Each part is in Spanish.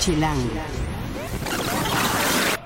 Chilango.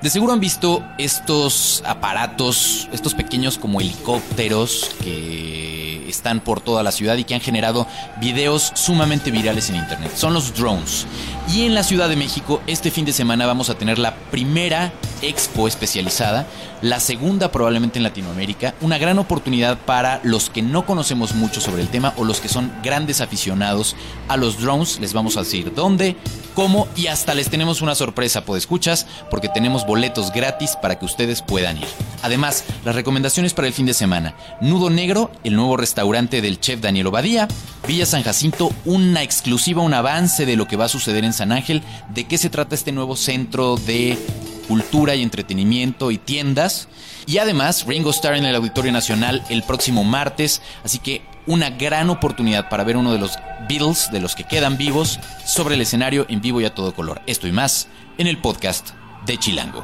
De seguro han visto estos aparatos, estos pequeños como helicópteros que están por toda la ciudad y que han generado videos sumamente virales en internet. Son los drones. Y en la Ciudad de México este fin de semana vamos a tener la primera expo especializada, la segunda probablemente en Latinoamérica, una gran oportunidad para los que no conocemos mucho sobre el tema o los que son grandes aficionados a los drones. Les vamos a decir dónde, cómo y hasta les tenemos una sorpresa, por escuchas, porque tenemos boletos gratis para que ustedes puedan ir. Además, las recomendaciones para el fin de semana. Nudo Negro, el nuevo restaurante del chef Daniel Obadía. Villa San Jacinto, una exclusiva, un avance de lo que va a suceder en San Ángel, de qué se trata este nuevo centro de cultura y entretenimiento y tiendas. Y además, Ringo Starr en el Auditorio Nacional el próximo martes. Así que una gran oportunidad para ver uno de los Beatles, de los que quedan vivos, sobre el escenario en vivo y a todo color. Esto y más en el podcast de Chilango.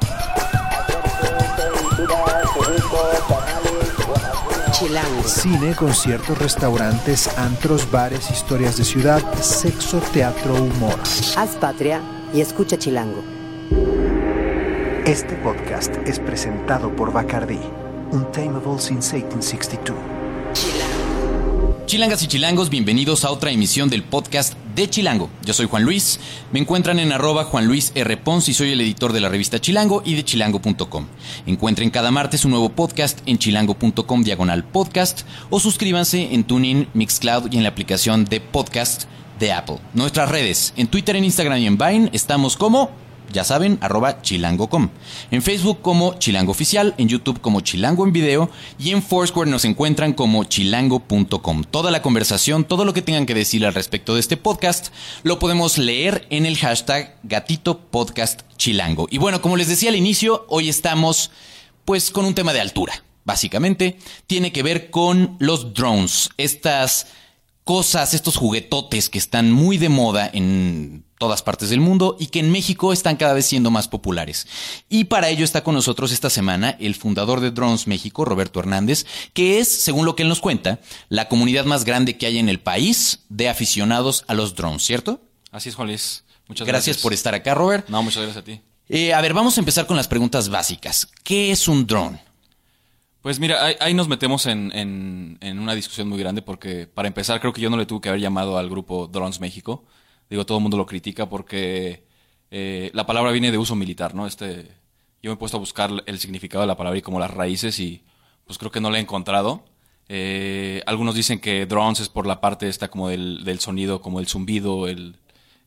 Chilango. Cine, conciertos, restaurantes, antros, bares, historias de ciudad, sexo, teatro, humor. Haz patria y escucha Chilango. Este podcast es presentado por Bacardi, Untamable since 1862. Chilangas y chilangos, bienvenidos a otra emisión del podcast de Chilango. Yo soy Juan Luis, me encuentran en arroba Juan Luis R. Pons y soy el editor de la revista Chilango y de chilango.com. Encuentren cada martes un nuevo podcast en chilango.com diagonal podcast o suscríbanse en TuneIn, Mixcloud y en la aplicación de podcast de Apple. Nuestras redes, en Twitter, en Instagram y en Vine estamos como ya saben, arroba chilango.com. En Facebook como Chilango Oficial, en YouTube como Chilango en Video y en Foursquare nos encuentran como chilango.com. Toda la conversación, todo lo que tengan que decir al respecto de este podcast, lo podemos leer en el hashtag Gatito Podcast Chilango. Y bueno, como les decía al inicio, hoy estamos pues con un tema de altura. Básicamente, tiene que ver con los drones, estas cosas, estos juguetotes que están muy de moda en todas partes del mundo y que en México están cada vez siendo más populares. Y para ello está con nosotros esta semana el fundador de Drones México, Roberto Hernández, que es, según lo que él nos cuenta, la comunidad más grande que hay en el país de aficionados a los drones, ¿cierto? Así es, Juan Luis. Muchas Gracias, gracias. por estar acá, Robert. No, muchas gracias a ti. Eh, a ver, vamos a empezar con las preguntas básicas. ¿Qué es un drone? Pues mira, ahí, ahí nos metemos en, en- en una discusión muy grande porque, para empezar, creo que yo no le tuve que haber llamado al grupo Drones México. Digo, todo el mundo lo critica porque eh, la palabra viene de uso militar, ¿no? Este, yo me he puesto a buscar el significado de la palabra y como las raíces y pues creo que no la he encontrado. Eh, algunos dicen que drones es por la parte esta como del, del sonido, como el zumbido, el,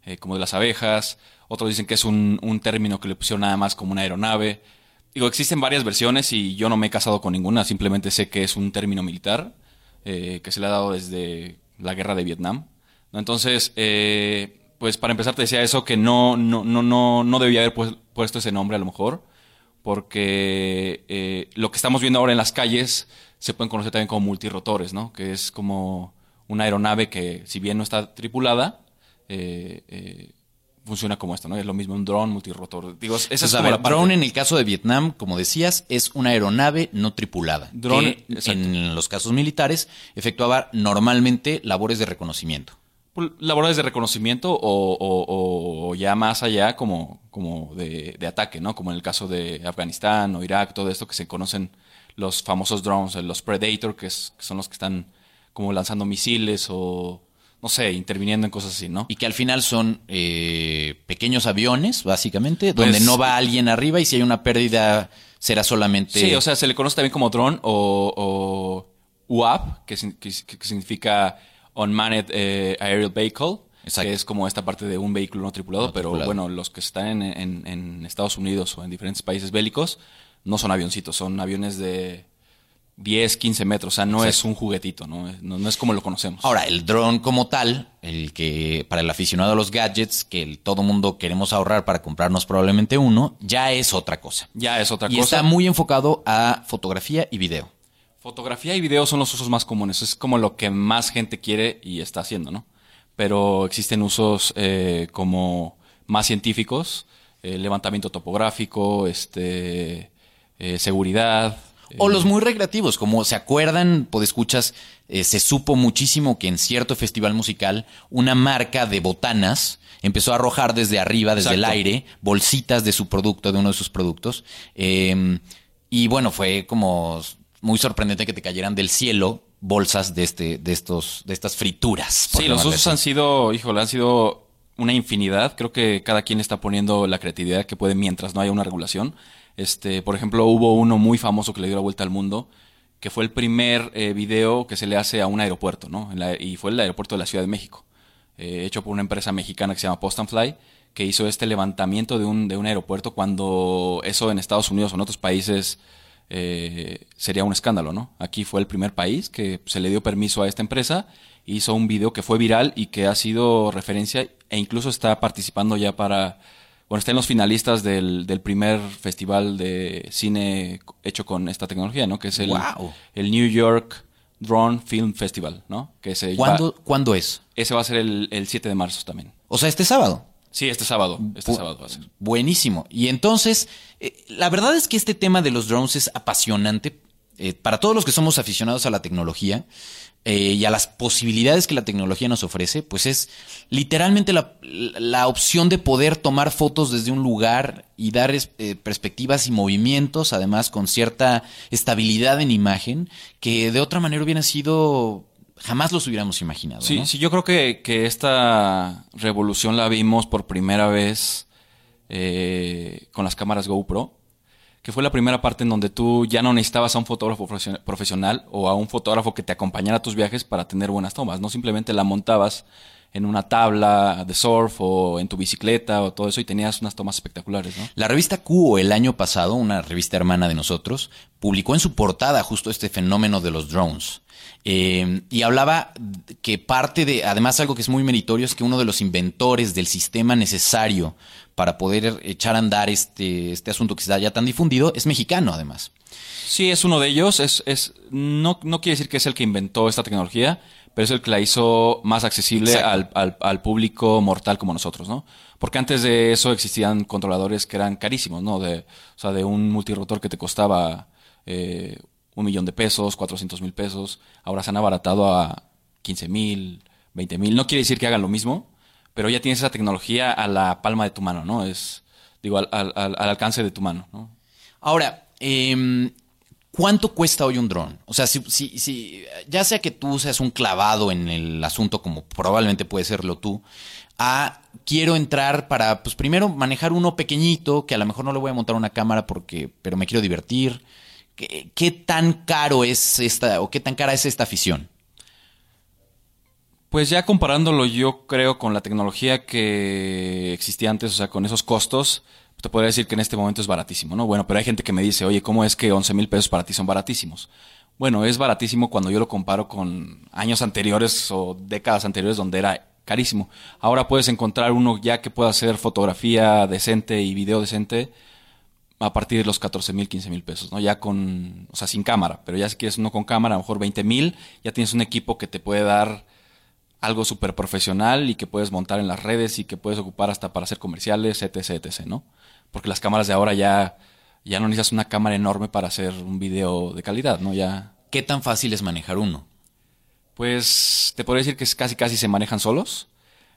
eh, como de las abejas. Otros dicen que es un, un término que le pusieron nada más como una aeronave. Digo, existen varias versiones y yo no me he casado con ninguna, simplemente sé que es un término militar eh, que se le ha dado desde la guerra de Vietnam. Entonces, eh, pues para empezar te decía eso, que no, no, no, no, no debía haber pues- puesto ese nombre a lo mejor, porque eh, lo que estamos viendo ahora en las calles se pueden conocer también como multirotores, ¿no? Que es como una aeronave que, si bien no está tripulada, eh, eh, funciona como esto, ¿no? Es lo mismo un dron multirotor. Digo, esa es Pues, a como ver, la parte- drone en el caso de Vietnam, como decías, es una aeronave no tripulada. Drone, que en los casos militares efectuaba normalmente labores de reconocimiento. Pues, labores de reconocimiento o, o- o ya más allá como, como de, de ataque, ¿no? Como en el caso de Afganistán o Irak, todo esto que se conocen los famosos drones, los Predator, que, es- que son los que están como lanzando misiles o, no sé, interviniendo en cosas así, ¿no? Y que al final son eh, pequeños aviones, básicamente, Pues- donde no va alguien arriba y si hay una pérdida será solamente... Sí, o sea, se le conoce también como drone o, o UAP, que, sin- que- que significa Unmanned eh, Aerial Vehicle, Exacto. que es como esta parte de un vehículo no tripulado, No pero tripulado. bueno, los que están en, en- en Estados Unidos o en diferentes países bélicos no son avioncitos, son aviones de 10, 15 metros, o sea, no es un juguetito, ¿no? No, no es como lo conocemos. Ahora, el dron como tal, el que para el aficionado a los gadgets, que el- todo mundo queremos ahorrar para comprarnos probablemente uno, ya es otra cosa. ya es otra Y cosa. está muy enfocado a fotografía y video. Fotografía y video son los usos más comunes. Es como lo que más gente quiere y está haciendo, ¿no? Pero existen usos eh, como más científicos, eh, levantamiento topográfico, este, eh, seguridad. O los muy recreativos, como se acuerdan, podescuchas, eh, se supo muchísimo que en cierto festival musical una marca de botanas empezó a arrojar desde arriba, desde el aire, bolsitas de su producto, de uno de sus productos. Eh, y bueno, fue como muy sorprendente que te cayeran del cielo bolsas de este, de estos, de estas frituras. Sí, los usos han sido, híjole, han sido una infinidad. Creo que cada quien está poniendo la creatividad que puede mientras no haya una regulación. Este, por ejemplo, hubo uno muy famoso que le dio la vuelta al mundo, que fue el primer eh, video que se le hace a un aeropuerto, ¿no? La- y fue el aeropuerto de la Ciudad de México, eh, hecho por una empresa mexicana que se llama Post and Fly, que hizo este levantamiento de un, de un aeropuerto cuando eso en Estados Unidos o en otros países eh, sería un escándalo, ¿no? Aquí fue el primer país que se le dio permiso a esta empresa, hizo un video que fue viral y que ha sido referencia e incluso está participando ya para, bueno, está en los finalistas del, del primer festival de cine hecho con esta tecnología, ¿no? Que es el, New York Drone Film Festival, ¿no? Que se ¿Cuándo, va- ¿Cuándo es? ese va a ser el, el 7 de marzo también. O sea, este sábado. Sí, este sábado, este Bu- sábado va a ser. Buenísimo. Y entonces, eh, la verdad es que este tema de los drones es apasionante eh, para todos los que somos aficionados a la tecnología eh, y a las posibilidades que la tecnología nos ofrece, pues es literalmente la, la opción de poder tomar fotos desde un lugar y dar eh, perspectivas y movimientos, además con cierta estabilidad en imagen, que de otra manera hubiera sido, jamás los hubiéramos imaginado. Sí, ¿no? sí, yo creo que, que esta revolución la vimos por primera vez eh, con las cámaras GoPro, que fue la primera parte en donde tú ya no necesitabas a un fotógrafo profesio- profesional o a un fotógrafo que te acompañara a tus viajes para tener buenas tomas, no simplemente la montabas en una tabla de surf o en tu bicicleta o todo eso y tenías unas tomas espectaculares, ¿no? La revista Cuo el año pasado, una revista hermana de nosotros, publicó en su portada justo este fenómeno de los drones. Eh, y hablaba que parte de, además algo que es muy meritorio, es que uno de los inventores del sistema necesario para poder echar a andar este, este asunto que está ya tan difundido es mexicano además. Sí, es uno de ellos. Es, es, no, no quiere decir que es el que inventó esta tecnología, pero es el que la hizo más accesible al, al, al público mortal como nosotros, ¿no? Porque antes de eso existían controladores que eran carísimos, ¿no? De, o sea, de un multirotor que te costaba eh, un millón de pesos, 400 mil pesos. Ahora se han abaratado a 15 mil, 20 mil. No quiere decir que hagan lo mismo, pero ya tienes esa tecnología a la palma de tu mano, ¿no? Es, digo, al, al, al al alcance de tu mano, ¿no? Ahora, em, ¿cuánto cuesta hoy un dron? O sea, si, si, si- ya sea que tú seas un clavado en el asunto, como probablemente puede serlo tú, a quiero entrar para, pues primero manejar uno pequeñito, que a lo mejor no le voy a montar una cámara porque, pero me quiero divertir. ¿Qué, qué tan caro es esta, o qué tan cara es esta afición? Pues ya comparándolo yo creo con la tecnología que existía antes, o sea, con esos costos, te podría decir que en este momento es baratísimo, ¿no? Bueno, pero hay gente que me dice, oye, ¿cómo es que 11 mil pesos para ti son baratísimos? Bueno, es baratísimo cuando yo lo comparo con años anteriores o décadas anteriores donde era carísimo. Ahora puedes encontrar uno ya que pueda hacer fotografía decente y video decente a partir de los 14 mil, 15 mil pesos, ¿no? Ya con, o sea, sin cámara, pero ya si quieres uno con cámara, a lo mejor 20 mil, ya tienes un equipo que te puede dar algo súper profesional y que puedes montar en las redes y que puedes ocupar hasta para hacer comerciales, etc, etc, ¿no? Porque las cámaras de ahora ya, ya no necesitas una cámara enorme para hacer un video de calidad, ¿no? Ya, ¿Qué tan fácil es manejar uno? pues te podría decir que es casi casi se manejan solos.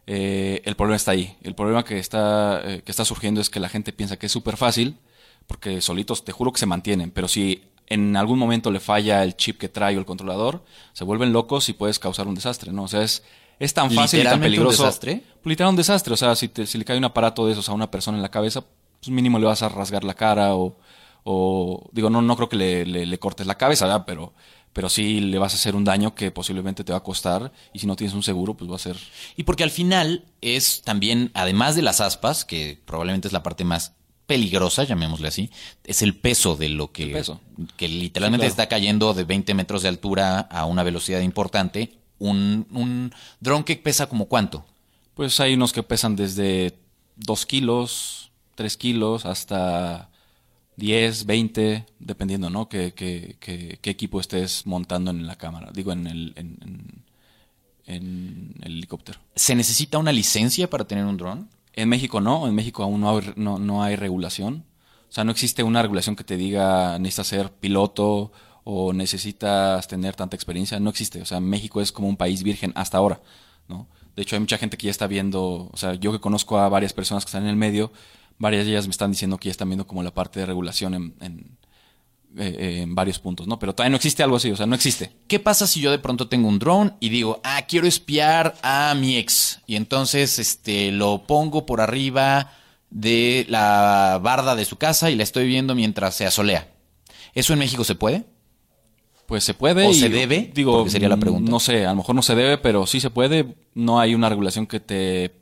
Eh, el problema está ahí. El problema que está, eh, que está surgiendo es que la gente piensa que es súper fácil, porque solitos te juro que se mantienen, pero si en algún momento le falla el chip que trae o el controlador, se vuelven locos y puedes causar un desastre, ¿no? O sea, es, es tan fácil y tan ¿Literalmente un peligroso. desastre? Literal un desastre. O sea, si, te- si le cae un aparato de esos a una persona en la cabeza, pues mínimo le vas a rasgar la cara o, o digo, no, no creo que le, le- le cortes la cabeza, ¿verdad? Pero, pero sí le vas a hacer un daño que posiblemente te va a costar y si no tienes un seguro, pues va a ser... Y porque al final es también, además de las aspas, que probablemente es la parte más peligrosa, llamémosle así, es el peso de lo que, El peso. que literalmente Sí, claro. está cayendo de 20 metros de altura a una velocidad importante. Un, un dron que pesa como cuánto. Pues hay unos que pesan desde 2 kilos, 3 kilos, hasta 10, 20, dependiendo, ¿no? Qué, qué, qué- qué equipo estés montando en la cámara, digo, en el, en, en- en el helicóptero. ¿Se necesita una licencia para tener un dron? En México no, en México aún no hay, no, no hay regulación. O sea, no existe una regulación que te diga necesitas ser piloto o necesitas tener tanta experiencia. No existe. O sea, México es como un país virgen hasta ahora, ¿no? De hecho, hay mucha gente que ya está viendo, o sea, yo que conozco a varias personas que están en el medio, varias de ellas me están diciendo que ya están viendo como la parte de regulación en, en, eh, varios puntos, ¿no? Pero todavía no existe algo así, o sea, no existe. ¿Qué pasa si yo de pronto tengo un dron y digo, ah, quiero espiar a mi ex? Y entonces este, lo pongo por arriba de la barda de su casa y la estoy viendo mientras se asolea. ¿Eso en México se puede? Pues se puede. ¿O y, se debe? Digo, Porque sería la pregunta. No sé, a lo mejor no se debe, pero sí se puede. No hay una regulación que te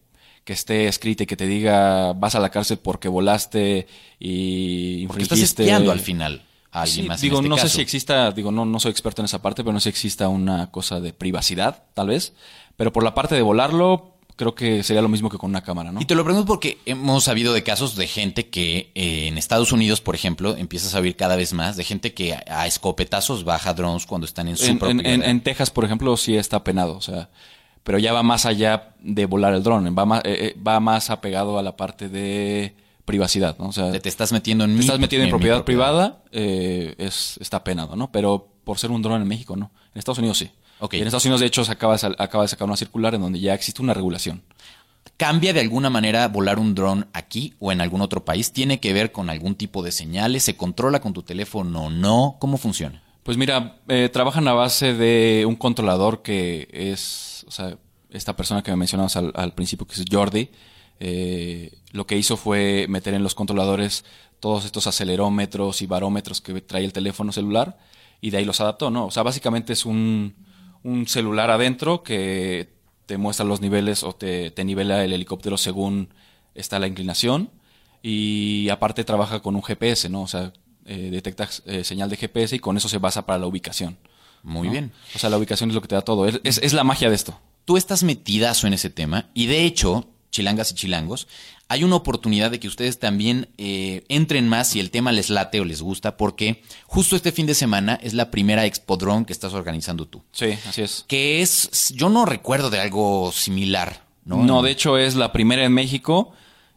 que esté escrita y que te diga vas a la cárcel porque volaste y Porque estás infringiste- espiando al final a alguien Sí, más. en digo, este no caso. sé si exista, digo, no, no soy experto en esa parte, pero no sé si exista una cosa de privacidad, tal vez. Pero por la parte de volarlo, creo que sería lo mismo que con una cámara, ¿no? Y te lo pregunto porque hemos sabido de casos de gente que eh, en Estados Unidos, por ejemplo, empiezas a oír cada vez más de gente que a, a escopetazos baja drones cuando están en su en, en- propiedad. en- en Texas, por ejemplo, sí está penado, o sea, pero ya va más allá de volar el dron, va más, eh, eh, va más apegado a la parte de privacidad, ¿no? O sea, Te, estás metiendo en te mi- estás metiendo en, mi propiedad, privada, eh, es, está penado, ¿no? Pero por ser un dron en México, no. En Estados Unidos sí. Ok. Y en Estados Unidos, de hecho, acaba de, sacar una circular en donde ya existe una regulación. ¿Cambia de alguna manera volar un dron aquí o en algún otro país? ¿Tiene que ver con algún tipo de señales? ¿Se controla con tu teléfono o no? ¿Cómo funciona? Pues mira, eh, trabajan a base de un controlador que es, o sea, esta persona que me mencionabas al, al principio, que es Jordi, eh, lo que hizo fue meter en los controladores todos estos acelerómetros y barómetros que trae el teléfono celular y de ahí los adaptó, ¿no? O sea, básicamente es un, un celular adentro que te muestra los niveles o te, te nivela el helicóptero según está la inclinación y aparte trabaja con un GPS, ¿no? O sea, eh, detecta eh, señal de GPS y con eso se basa para la ubicación. Muy ¿no? bien. O sea, la ubicación es lo que te da todo. Es, es- es la magia de esto. Tú estás metidazo en ese tema y de hecho, chilangas y chilangos, hay una oportunidad de que ustedes también eh, entren más si el tema les late o les gusta, porque justo este fin de semana es la primera Expo Drone que estás organizando tú. Sí, así es. Que es, yo no recuerdo de algo similar, ¿no? No, de hecho es la primera en México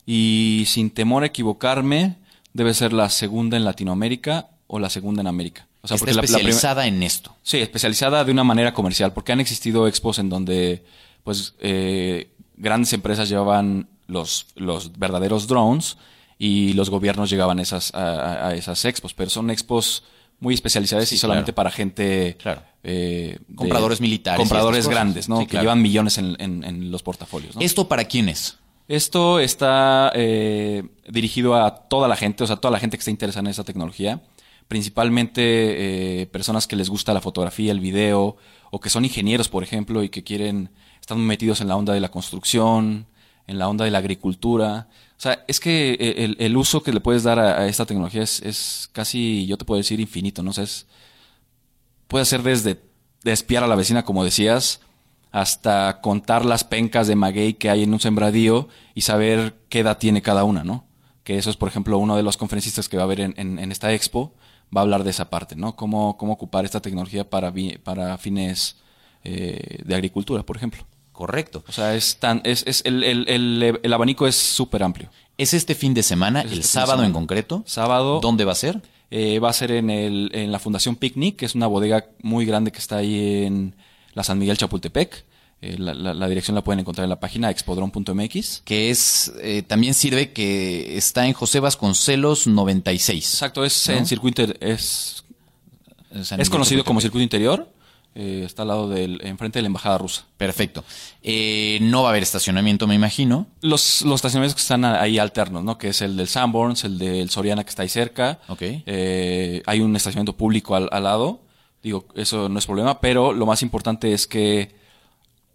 y sin temor a equivocarme, debe ser la segunda en Latinoamérica o la segunda en América. O sea, está porque la- la prim- especializada en esto. Sí, especializada de una manera comercial, porque han existido expos en donde, pues, eh, grandes empresas llevaban los, los verdaderos drones y los gobiernos llegaban a esas, a, esas expos, pero son expos muy especializadas Sí, y solamente claro. para gente... Claro. eh, Compradores militares Compradores grandes, ¿no? Sí, que claro. llevan millones en, en- en los portafolios, ¿no? ¿Esto para quién es? Esto está eh, dirigido a toda la gente, o sea, toda la gente que está interesada en esa tecnología. Principalmente eh, personas que les gusta la fotografía, el video, o que son ingenieros, por ejemplo, y que quieren, están metidos en la onda de la construcción, en la onda de la agricultura. O sea, es que eh, el, uso que le puedes dar a, esta tecnología es, es casi, yo te puedo decir, infinito, ¿no? O puede ser desde de espiar a la vecina, como decías, hasta contar las pencas de maguey que hay en un sembradío y saber qué edad tiene cada una, ¿no? Que eso es, por ejemplo, uno de los conferencistas que va a haber en, esta expo, va a hablar de esa parte, ¿no? Cómo, cómo ocupar esta tecnología para fines eh, de agricultura, por ejemplo. Correcto. O sea, es tan, es, es el, el- el- el abanico es súper amplio. ¿Es este fin de semana, Es el este sábado en concreto? Sábado. ¿Dónde va a ser? Eh, va a ser en, el, en la Fundación Picnic, que es una bodega muy grande que está ahí en la San Miguel Chapultepec. Eh, la, la- la dirección la pueden encontrar en la página expodron.mx. Que es, eh, también sirve que está en José Vasconcelos 96. Exacto, es ¿No? en circuito es, es conocido como circuito interior. Eh, está al lado del, enfrente de la embajada rusa. Perfecto. Eh, no va a haber estacionamiento, me imagino. Los, los estacionamientos que están ahí alternos, ¿no? Que es el del Sanborns, el del Soriana que está ahí cerca. Ok. Eh, hay un estacionamiento público al, al lado. Digo, eso no es problema, pero lo más importante es que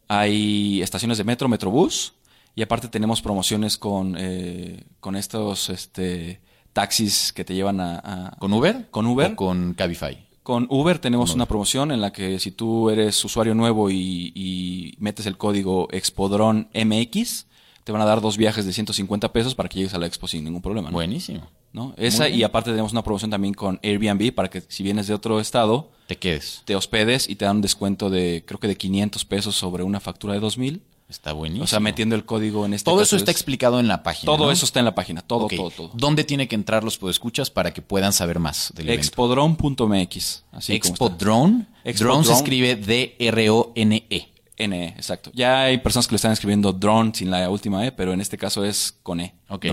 hay estaciones de metro, metrobús, y aparte tenemos promociones con, eh, con estos este, taxis que te llevan a, a- ¿Con Uber? Con Uber. ¿O con Cabify? Con Uber tenemos una promoción en la que si tú eres usuario nuevo y, y metes el código Expodron MX, te van a dar dos viajes de 150 pesos para que llegues a la expo sin ningún problema. ¿no? Buenísimo. ¿No? Esa y aparte tenemos una promoción también con Airbnb para que si vienes de otro estado, Te quedes. te hospedes y te dan un descuento de creo que de 500 pesos sobre una factura de 2000 Está buenísimo. O sea, metiendo el código en este Todo caso eso está es- explicado en la página. Todo ¿no? eso está en la página, todo, todo, todo. ¿Dónde tiene que entrar los podescuchas para que puedan saber más del? Expodrone.mx. Expo está. Drone. Expo Drone se Drone. escribe D-R-O-N-E. N, exacto. Ya hay personas que lo están escribiendo drone sin la última E, pero en este caso es con E. Ok.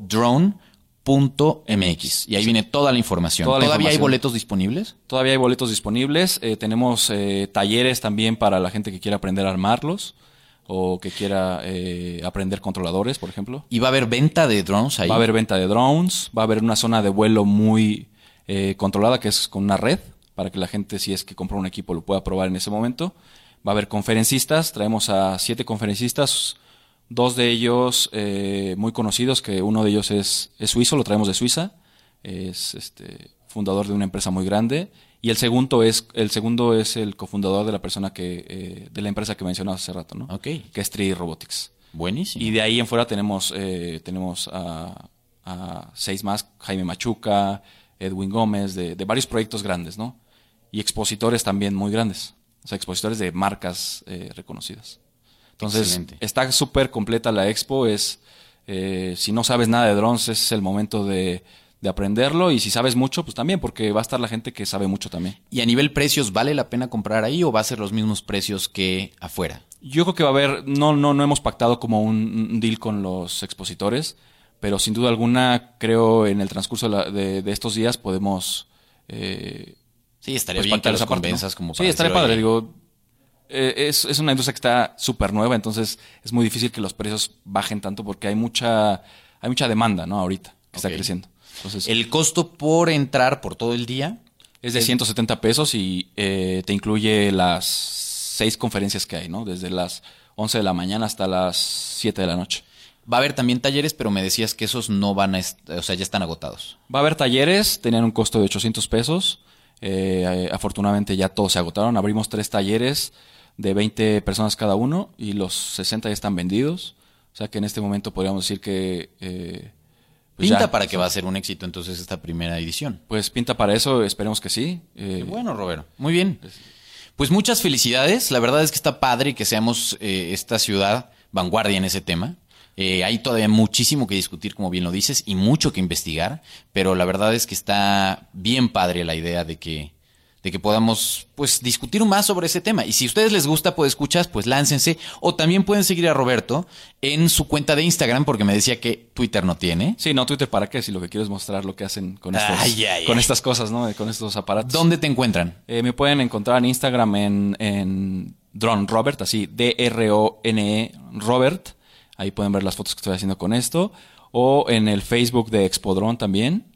Drone. expodrone.mx. Y ahí viene toda la información. Toda la ¿Todavía hay boletos disponibles? Todavía hay boletos disponibles. Eh, tenemos eh, talleres también para la gente que quiera aprender a armarlos o que quiera eh, aprender controladores, por ejemplo. ¿Y va a haber venta de drones ahí? Va a haber venta de drones, va a haber una zona de vuelo muy eh, controlada que es con una red para que la gente si es que compra un equipo lo pueda probar en ese momento. Va a haber conferencistas, traemos a siete conferencistas, dos de ellos eh, muy conocidos, que uno de ellos es, es suizo, lo traemos de Suiza, es este, fundador de una empresa muy grande y el segundo es el segundo es el cofundador de la persona que eh, de la empresa que mencionaba hace rato, ¿no? Ok. Que es Tree Robotics. Buenísimo. Y de ahí en fuera tenemos, eh, tenemos a, a seis más, Jaime Machuca, Edwin Gómez, de, de varios proyectos grandes, ¿no? Y expositores también muy grandes, o sea, expositores de marcas eh, reconocidas. Entonces, Excelente. está súper completa la expo, es, eh, si no sabes nada de drones, es el momento de, de aprenderlo, y si sabes mucho, pues también, porque va a estar la gente que sabe mucho también. ¿Y a nivel precios vale la pena comprar ahí o va a ser los mismos precios que afuera? Yo creo que va a haber, no, no, no hemos pactado como un, deal con los expositores, pero sin duda alguna creo en el transcurso de, la- de- de estos días podemos eh, Sí, estaría pues, bien que como Sí, estaría decir, padre, "Oye, digo, eh, es, es una industria que está súper nueva, entonces es muy difícil que los precios bajen tanto porque hay mucha, hay mucha demanda, ¿no? Ahorita, que está creciendo. Entonces, El costo por entrar por todo el día es de 170 pesos y eh, te incluye las seis conferencias que hay, ¿no? Desde las 11 de la mañana hasta las 7 de la noche. Va a haber también talleres, pero me decías que esos no van a, o sea, ya están agotados. Va a haber talleres, tenían un costo de 800 pesos. Eh, eh, afortunadamente ya todos se agotaron. Abrimos tres talleres de 20 personas cada uno y los 60 ya están vendidos. O sea que en este momento podríamos decir que... eh, pues Pinta ya, para que va a ser un éxito entonces esta primera edición. Pues pinta para eso, esperemos que sí. Eh, Qué bueno, Roberto. Muy bien. Pues muchas felicidades. La verdad es que está padre que seamos esta ciudad vanguardia en ese tema. Eh, hay todavía muchísimo que discutir, como bien lo dices, y mucho que investigar, pero la verdad es que está bien padre la idea de que, de que podamos pues discutir más sobre ese tema. Y si a ustedes les gusta, pues escuchas, pues láncense. O también pueden seguir a Roberto en su cuenta de Instagram, porque me decía que Twitter no tiene. Sí, no, Twitter para qué, si lo que quiero es mostrar lo que hacen con, estos, Ay, ay, con ay. estas cosas, ¿no? Con estos aparatos. ¿Dónde te encuentran? Eh, me pueden encontrar en Instagram en, en Drone Robert, así D-R-O-N-E E Robert. Ahí pueden ver las fotos que estoy haciendo con esto. O en el Facebook de Expodrone también.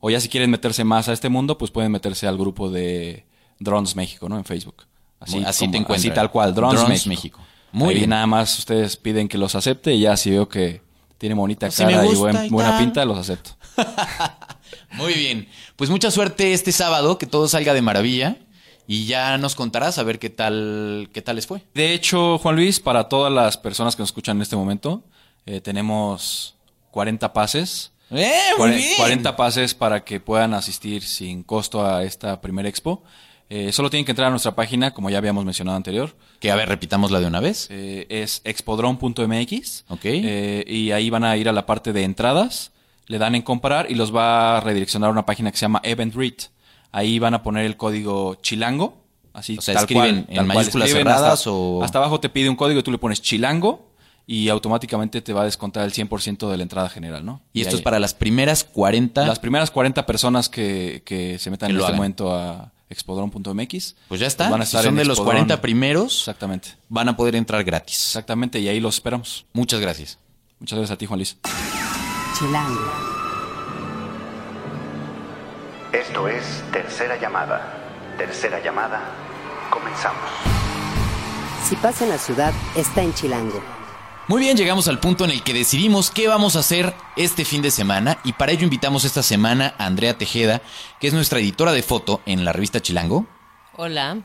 O ya si quieren meterse más a este mundo, pues pueden meterse al grupo de Drones México, ¿no? En Facebook. Muy- así como- te encuentran. Así tal cual, Drones, Drones México. México. Muy Ahí bien. nada más ustedes piden que los acepte y ya si veo que tiene bonita Si cara y buen- y buena pinta, los acepto. Muy bien. Pues mucha suerte este sábado, que todo salga de maravilla. Y ya nos contarás a ver qué tal, qué tal les fue. De hecho, Juan Luis, para todas las personas que nos escuchan en este momento, eh, tenemos 40 pases. ¡Eh, Cuare- 40 pases para que puedan asistir sin costo a esta primera expo. Eh, solo tienen que entrar a nuestra página, como ya habíamos mencionado anterior. Que a ver, repitámosla de una vez. Eh, es expodrone.mx. Ok. Eh, y ahí van a ir a la parte de entradas, le dan en comprar y los va a redireccionar a una página que se llama Eventbrite. Ahí van a poner el código chilango. Así, O sea, tal escriben cual, en tal mayúsculas Escriben cerradas hasta, o- hasta abajo te pide un código y tú le pones chilango y automáticamente te va a descontar el 100% de la entrada general, ¿no? Y esto ahí- es para las primeras 40. las primeras 40 personas que, que se metan Que en este hagan. momento a expodron.mx. Pues ya está. van a Si estar son en de los Expodron. 40 primeros, Exactamente. van a poder entrar gratis. Exactamente, y ahí los esperamos. Muchas gracias. Muchas gracias a ti, Juan Luis. Chilango. Esto es Tercera Llamada. Tercera Llamada. Comenzamos. Si pasa en la ciudad, está en Chilango. Muy bien, llegamos al punto en el que decidimos qué vamos a hacer este fin de semana y para ello invitamos esta semana a Andrea Tejeda, que es nuestra editora de foto en la revista Chilango, Hola.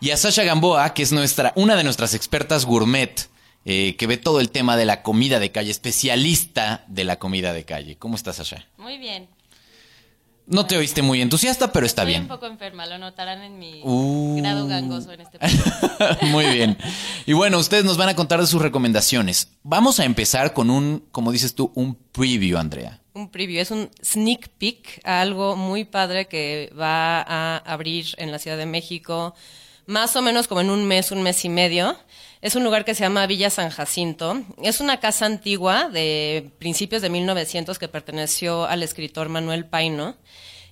y a Sasha Gamboa, que es nuestra, una de nuestras expertas gourmet, eh, que ve todo el tema de la comida de calle, especialista de la comida de calle. ¿Cómo estás, Sasha? Muy bien. No te oíste muy entusiasta, pero está Estoy bien. un poco enferma, lo notarán en mi Uh. grado gangoso en este. Muy bien. Y bueno, ustedes nos van a contar de sus recomendaciones. Vamos a empezar con un, como dices tú, un preview, Andrea. un preview, es un sneak peek a algo muy padre que va a abrir en la Ciudad de México, más o menos como en un mes, un mes y medio. Es un lugar que se llama Villa San Jacinto. Es una casa antigua de principios de 1900 que perteneció al escritor Manuel Paino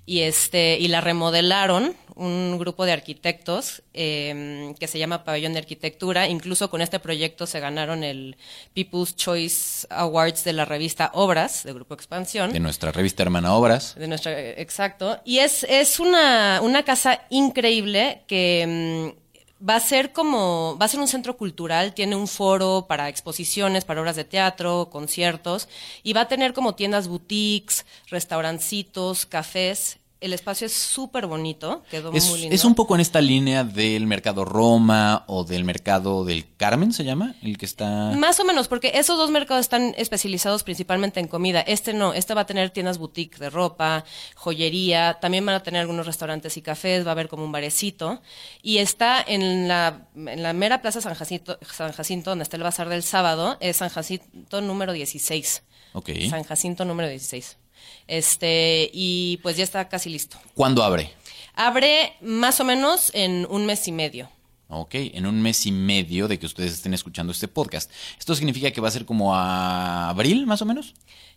y este y la remodelaron un grupo de arquitectos eh, que se llama Pabellón de Arquitectura. Incluso con este proyecto se ganaron el People's Choice Awards de la revista Obras de Grupo Expansión. De nuestra revista Hermana Obras. De nuestra, exacto. Y es, es una, una casa increíble que mm, va a ser como, va a ser un centro cultural, tiene un foro para exposiciones, para obras de teatro, conciertos, y va a tener como tiendas boutiques, restaurancitos, cafés. El espacio es súper bonito, quedó Es, muy lindo. es un poco en esta línea del mercado Roma o del mercado del Carmen, ¿se llama? El que está... Más o menos, porque esos dos mercados están especializados principalmente en comida. Este no, este va a tener tiendas boutique de ropa, joyería, también van a tener algunos restaurantes y cafés, va a haber como un barecito. Y está en la, en la mera plaza San Jacinto, San Jacinto, donde está el bazar del sábado, es San Jacinto número 16. Ok. San Jacinto número 16. Este, y pues ya está casi listo. ¿Cuándo abre? Abre más o menos en un mes y medio. Ok, en un mes y medio de que ustedes estén escuchando este podcast. ¿Esto significa que va a ser como a abril, más o menos?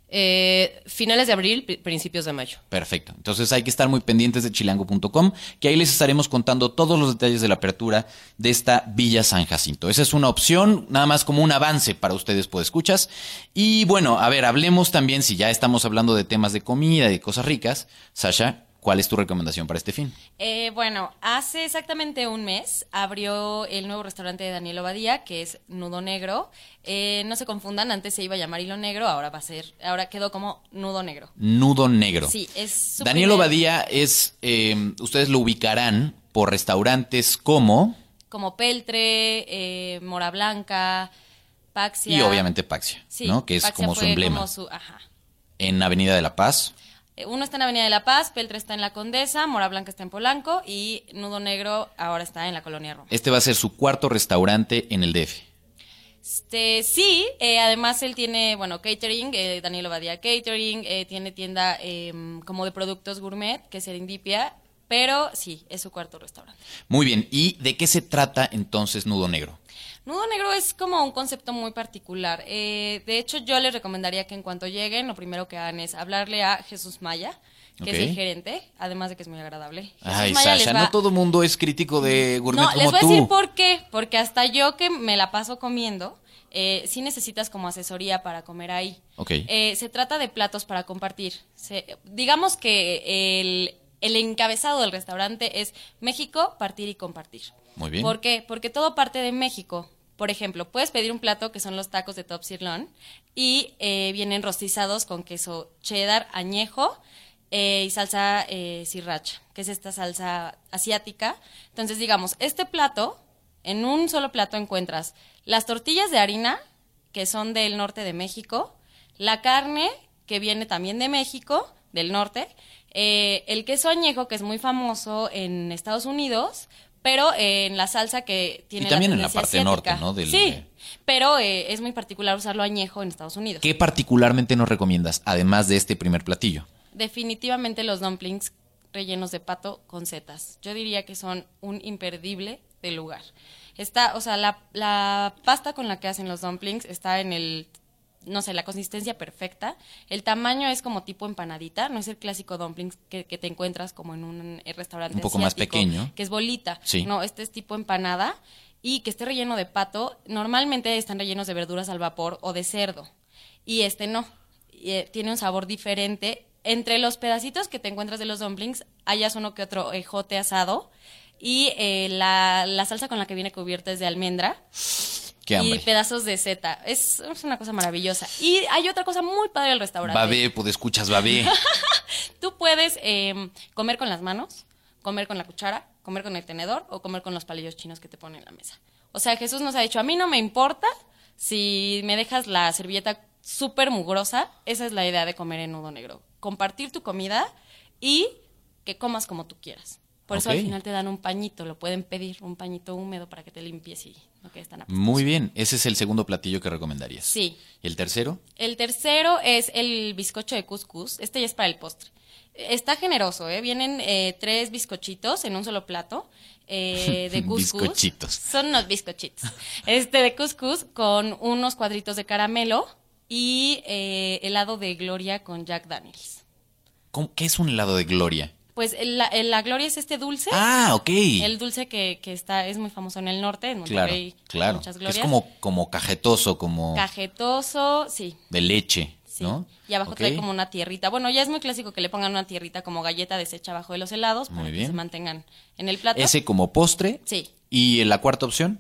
Eh, finales de abril, pri- principios de mayo. Perfecto. Entonces hay que estar muy pendientes de chilango.com, que ahí les estaremos contando todos los detalles de la apertura de esta Villa San Jacinto. Esa es una opción, nada más como un avance para ustedes, pues escuchas. Y bueno, a ver, hablemos también, si ya estamos hablando de temas de comida y de cosas ricas. Sasha, ¿cuál es tu recomendación para este fin? Eh, bueno, hace exactamente un mes abrió el nuevo restaurante de Daniel Obadía, que es Nudo Negro. Eh, no se confundan, antes se iba a llamar Hilo Negro, ahora va a ser, ahora quedó como Nudo Negro. Nudo Negro. Sí, es Daniel primer- Obadía es, eh, ustedes lo ubicarán por restaurantes como, Como Peltre, eh, Mora Blanca, Paxia. y obviamente Paxia, Sí, ¿no? Que es Paxia como su emblema. como su- ajá. En Avenida de la Paz. Eh, Uno está en Avenida de la Paz, Peltre está en La Condesa, Mora Blanca está en Polanco y Nudo Negro ahora está en la Colonia Roma. Este va a ser su cuarto restaurante en el DF. Este, sí, eh, además él tiene, bueno, catering, eh, Daniel Obadía Catering, eh, tiene tienda eh, como de productos gourmet, que es Serendipia, pero sí, es su cuarto restaurante. Muy bien, ¿y de qué se trata entonces Nudo Negro? Nudo Negro es como un concepto muy particular. Eh, de hecho, yo les recomendaría que en cuanto lleguen, lo primero que hagan es hablarle a Jesús Maya, que es el gerente, además de que es muy agradable. Jesús Ay, Maya les Sasha, va- no todo mundo es crítico de gourmet No, como les voy tú. a decir por qué. Porque hasta yo que me la paso comiendo, eh, sí necesitas como asesoría para comer ahí. Eh, se trata de platos para compartir. Se- digamos que el, el encabezado del restaurante es México, partir y compartir. Muy bien. ¿Por qué? Porque todo parte de México. Por ejemplo, puedes pedir un plato que son los tacos de top sirloin y eh, vienen rostizados con queso cheddar añejo eh, y salsa eh, sriracha, que es esta salsa asiática. Entonces, digamos, este plato, en un solo plato encuentras las tortillas de harina, que son del norte de México, la carne, que viene también de México, del norte, eh, el queso añejo, que es muy famoso en Estados Unidos, pero eh, en la salsa que tiene Y también en la parte norte. ¿no? Del- sí, pero eh, es muy particular usarlo añejo en Estados Unidos. ¿Qué particularmente nos recomiendas, además de este primer platillo? Definitivamente los dumplings rellenos de pato con setas. Yo diría que son un imperdible del lugar. Está, o sea, la, la pasta con la que hacen los dumplings está en el, no sé, la consistencia perfecta. El tamaño es como tipo empanadita, no es el clásico dumplings que, que te encuentras como en un eh, restaurante Un poco más pequeño. Que es bolita. Sí. No, este es tipo empanada y que esté relleno de pato. Normalmente están rellenos de verduras al vapor o de cerdo. Y este no. Y, eh, tiene un sabor diferente. Entre los pedacitos que te encuentras de los dumplings, hayas uno que otro ejote asado. Y eh, la, la salsa con la que viene cubierta es de almendra. Y pedazos de seta. Es, es una cosa maravillosa. Y hay otra cosa muy padre del restaurante. Babé, pues escuchas, babé. Tú puedes eh, comer con las manos, comer con la cuchara, comer con el tenedor o comer con los palillos chinos que te ponen en la mesa. O sea, Jesús nos ha dicho, a mí no me importa si me dejas la servilleta súper mugrosa. Esa es la idea de comer en nudo negro. Compartir tu comida y que comas como tú quieras. Por eso al final te dan un pañito, lo pueden pedir, un pañito húmedo para que te limpies y no quedes tan apestoso. Muy bien, ese es el segundo platillo que recomendarías. Sí. ¿Y el tercero? El tercero es el bizcocho de couscous. Este ya es para el postre. Está generoso, ¿eh? Vienen eh, tres bizcochitos en un solo plato eh, de couscous. Bizcochitos. Son unos bizcochitos. Este de couscous con unos cuadritos de caramelo y eh, helado de gloria con Jack Daniels. ¿Cómo- ¿Qué es un helado de gloria? Pues la, la gloria es este dulce. Ah, ok. El dulce que, que está es muy famoso en el norte, en claro, Monterrey. hay claro. Muchas Que glorias. es como, como cajetoso, como Cajetoso, sí. de leche, Sí. ¿no? Y abajo trae como una tierrita. Bueno, ya es muy clásico que le pongan una tierrita como galleta deshecha abajo de los helados para Muy que bien. se mantengan en el plato. Ese como postre. Sí. ¿Y la cuarta opción?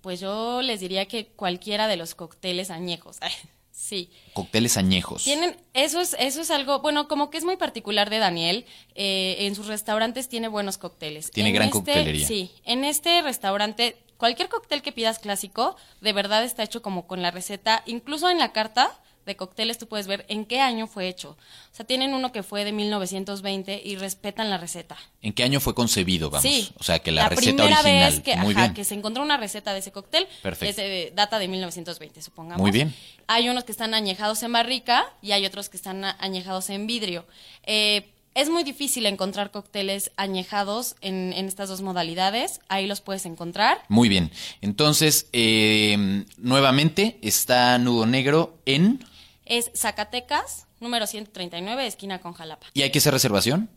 Pues yo les diría que cualquiera de los cócteles añejos. sí. Cócteles añejos. Tienen, eso es, eso es algo, bueno, como que es muy particular de Daniel. eh, en sus restaurantes tiene buenos cócteles. Tiene En gran este- coctelería. Sí, en este restaurante, cualquier cóctel que pidas clásico, de verdad está hecho como con la receta, incluso en la carta de cócteles tú puedes ver en qué año fue hecho. O sea, tienen uno que fue de 1920 y respetan la receta. ¿En qué año fue concebido, vamos? Sí. O sea, que la, receta primera original. vez que, Muy ajá, bien. que se encontró una receta de ese cóctel Perfecto. es de- data de 1920, supongamos. Muy bien. Hay unos que están añejados en barrica y hay otros que están añejados en vidrio. Eh, es muy difícil encontrar cócteles añejados en, en estas dos modalidades. Ahí los puedes encontrar. Muy bien. Entonces, eh, nuevamente está Nudo Negro en... Es Zacatecas, número 139, esquina con Jalapa. ¿Y hay que hacer reservación?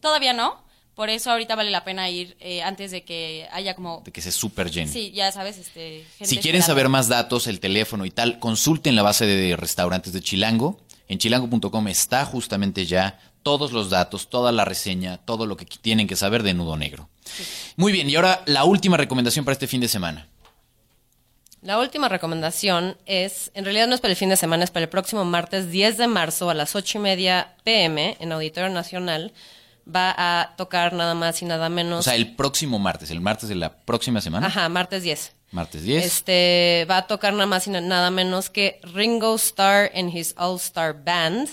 Todavía no, por eso ahorita vale la pena ir eh, antes de que haya como... De que se super llene. Sí, ya sabes, este... gente Si quieren saber más datos, el teléfono y tal, consulten la base de restaurantes de Chilango. En chilango.com está justamente ya todos los datos, toda la reseña, todo lo que tienen que saber de Nudo Negro. Muy bien, y ahora la última recomendación para este fin de semana. La última recomendación es, en realidad no es para el fin de semana, es para el próximo martes 10 de marzo a las 8 y media pm en Auditorio Nacional. Va a tocar nada más y nada menos. O sea, el próximo martes, el martes de la próxima semana. Ajá, martes 10. Martes 10. Este va a tocar nada más y na- nada menos que Ringo Starr and his All Star Band.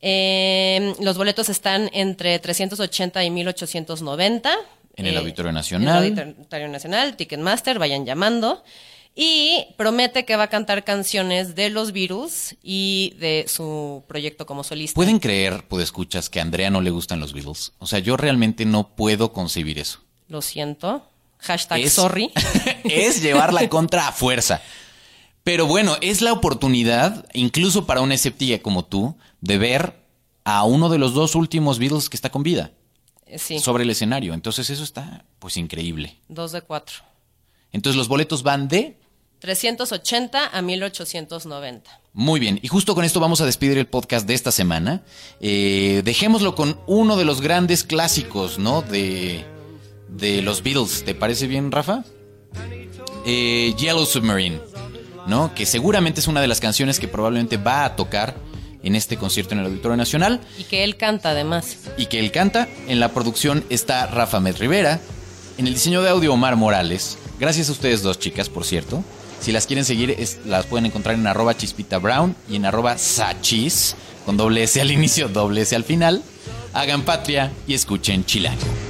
Eh, los boletos están entre 380 y 1890. En el Eh, Auditorio Nacional. En el Auditorio Nacional, Ticketmaster, vayan llamando. Y promete que va a cantar canciones de los virus y de su proyecto como solista. ¿Pueden creer, pues escuchas, que a Andrea no le gustan los Beatles? O sea, yo realmente no puedo concebir eso. Lo siento. Hashtag Es- sorry. es llevar la contra a fuerza. Pero bueno, es la oportunidad, incluso para una escéptica como tú, de ver a uno de los dos últimos Beatles que está con vida Eh, Sí, sobre el escenario. Entonces eso está, pues, increíble. dos de cuatro. Entonces los boletos van de... 380 a 1890. Muy bien, y justo con esto vamos a despedir el podcast de esta semana. Eh, dejémoslo con uno de los grandes clásicos, ¿no? De, de los Beatles. ¿Te parece bien, Rafa? Eh, Yellow Submarine, ¿no? Que seguramente es una de las canciones que probablemente va a tocar en este concierto en el Auditorio Nacional Y que él canta además. y que él canta. En la producción está Rafa Met Rivera. En el diseño de audio Omar Morales. Gracias a ustedes dos chicas, por cierto. Si las quieren seguir, las pueden encontrar en arroba chispita brown y en arroba sachis, con doble S al inicio, doble S al final. Hagan patria y escuchen Chilango.